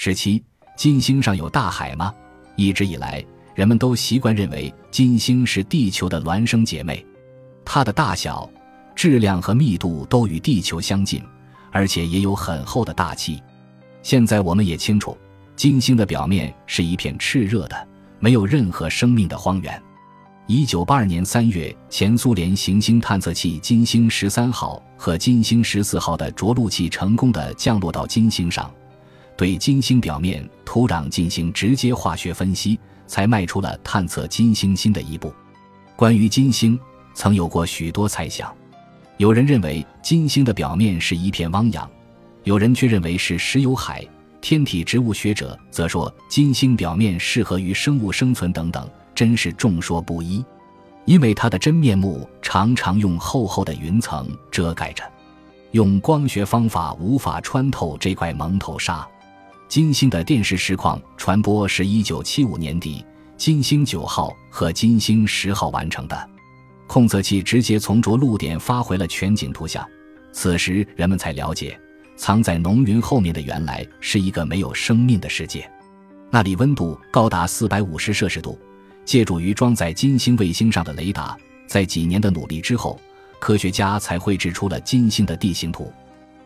十七，金星上有大海吗？一直以来，人们都习惯认为金星是地球的孪生姐妹，它的大小、质量和密度都与地球相近，而且也有很厚的大气。现在我们也清楚，金星的表面是一片炽热的、没有任何生命的荒原。一九八二年三月，前苏联行星探测器金星十三号和金星十四号的着陆器成功的降落到金星上，对金星表面土壤进行直接化学分析，才迈出了探测金星新的一步。关于金星，曾有过许多猜想，有人认为金星的表面是一片汪洋，有人却认为是石油海。天体植物学者则说金星表面适合于生物生存等等。真是众说不一，因为它的真面目常常用厚厚的云层遮盖着，用光学方法无法穿透这块蒙头纱。金星的电视实况传播是一九七五年底，金星九号和金星十号完成的，控测器直接从着陆点发回了全景图像。此时人们才了解，藏在浓云后面的原来是一个没有生命的世界，那里温度高达四百五十摄氏度。借助于装在金星卫星上的雷达，在几年的努力之后，科学家才绘制出了金星的地形图。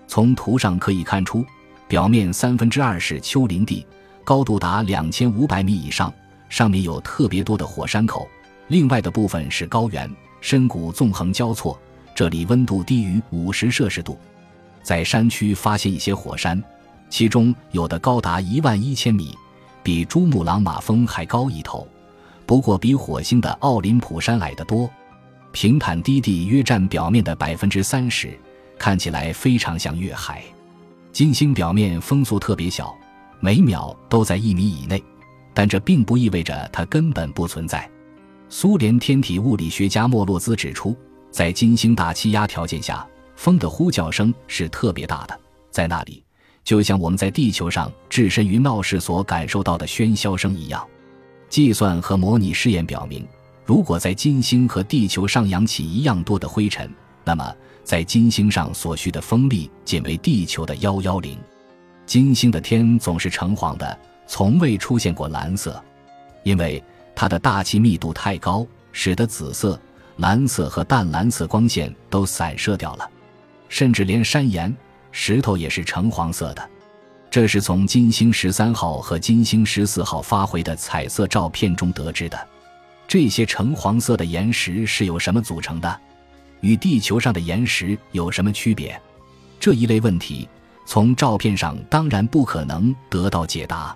从图上可以看出，表面三分之二是丘陵地，高度达两千五百米以上，上面有特别多的火山口；另外的部分是高原，深谷纵横交错，这里温度低于五十摄氏度。在山区发现一些火山，其中有的高达一万一千米，比珠穆朗玛峰还高一头。不过，比火星的奥林匹山矮得多。平坦低地约占表面的百分之三十，看起来非常像月海。金星表面风速特别小，每秒都在一米以内，但这并不意味着它根本不存在。苏联天体物理学家莫洛兹指出，在金星大气压条件下，风的呼叫声是特别大的，在那里，就像我们在地球上置身于闹市所感受到的喧嚣声一样。计算和模拟试验表明，如果在金星和地球上扬起一样多的灰尘，那么在金星上所需的风力仅为地球的幺幺零。金星的天总是橙黄的，从未出现过蓝色，因为它的大气密度太高，使得紫色、蓝色和淡蓝色光线都散射掉了，甚至连山岩、石头也是橙黄色的。这是从金星十三号和金星十四号发回的彩色照片中得知的。这些橙黄色的岩石是由什么组成的？与地球上的岩石有什么区别？这一类问题从照片上当然不可能得到解答。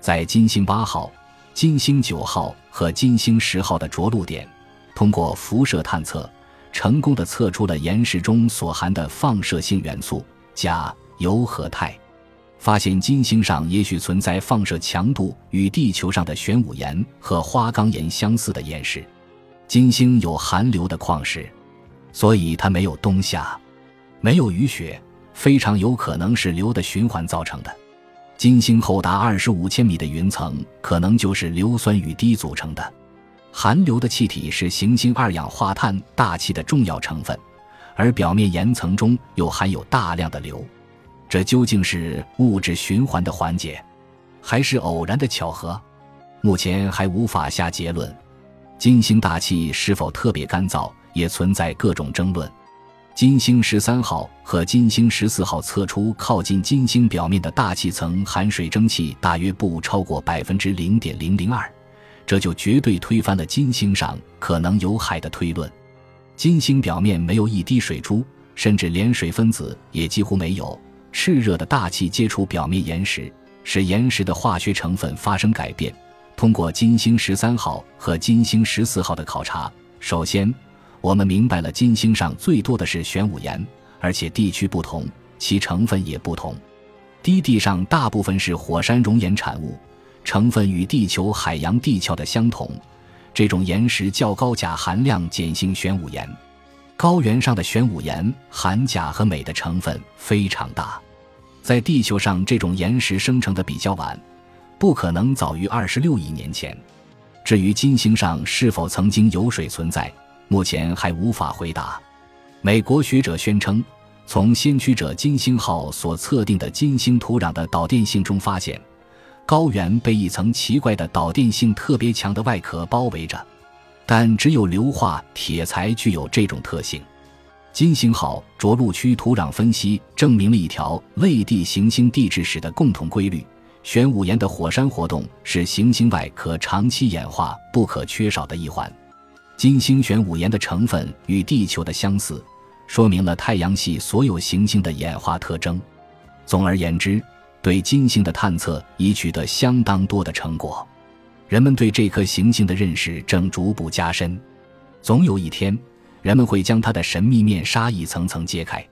在金星八号、金星九号和金星十号的着陆点，通过辐射探测，成功的测出了岩石中所含的放射性元素钾、铀和钛。发现金星上也许存在放射强度与地球上的玄武岩和花岗岩相似的岩石。金星有含硫的矿石，所以它没有冬夏，没有雨雪，非常有可能是流的循环造成的。金星厚达二十五千米的云层可能就是硫酸雨滴组成的。含硫的气体是行星二氧化碳大气的重要成分，而表面岩层中又含有大量的硫。这究竟是物质循环的环节，还是偶然的巧合？目前还无法下结论。金星大气是否特别干燥，也存在各种争论。金星十三号和金星十四号测出靠近金星表面的大气层含水蒸气大约不超过百分之零点零零二，这就绝对推翻了金星上可能有海的推论。金星表面没有一滴水珠，甚至连水分子也几乎没有。炽热的大气接触表面岩石，使岩石的化学成分发生改变。通过金星十三号和金星十四号的考察，首先我们明白了金星上最多的是玄武岩，而且地区不同，其成分也不同。低地上大部分是火山熔岩产物，成分与地球海洋地壳的相同。这种岩石较高钾含量碱性玄武岩。高原上的玄武岩含钾和镁的成分非常大，在地球上这种岩石生成的比较晚，不可能早于二十六亿年前。至于金星上是否曾经有水存在，目前还无法回答。美国学者宣称，从先驱者金星号所测定的金星土壤的导电性中发现，高原被一层奇怪的导电性特别强的外壳包围着，但只有硫化铁才具有这种特性。金星号着陆区土壤分析证明了一条类地行星地质史的共同规律：玄武岩的火山活动是行星外壳长期演化不可缺少的一环。金星玄武岩的成分与地球的相似，说明了太阳系所有行星的演化特征。总而言之，对金星的探测已取得相当多的成果，人们对这颗行星的认识正逐步加深。总有一天，人们会将它的神秘面纱一层层揭开。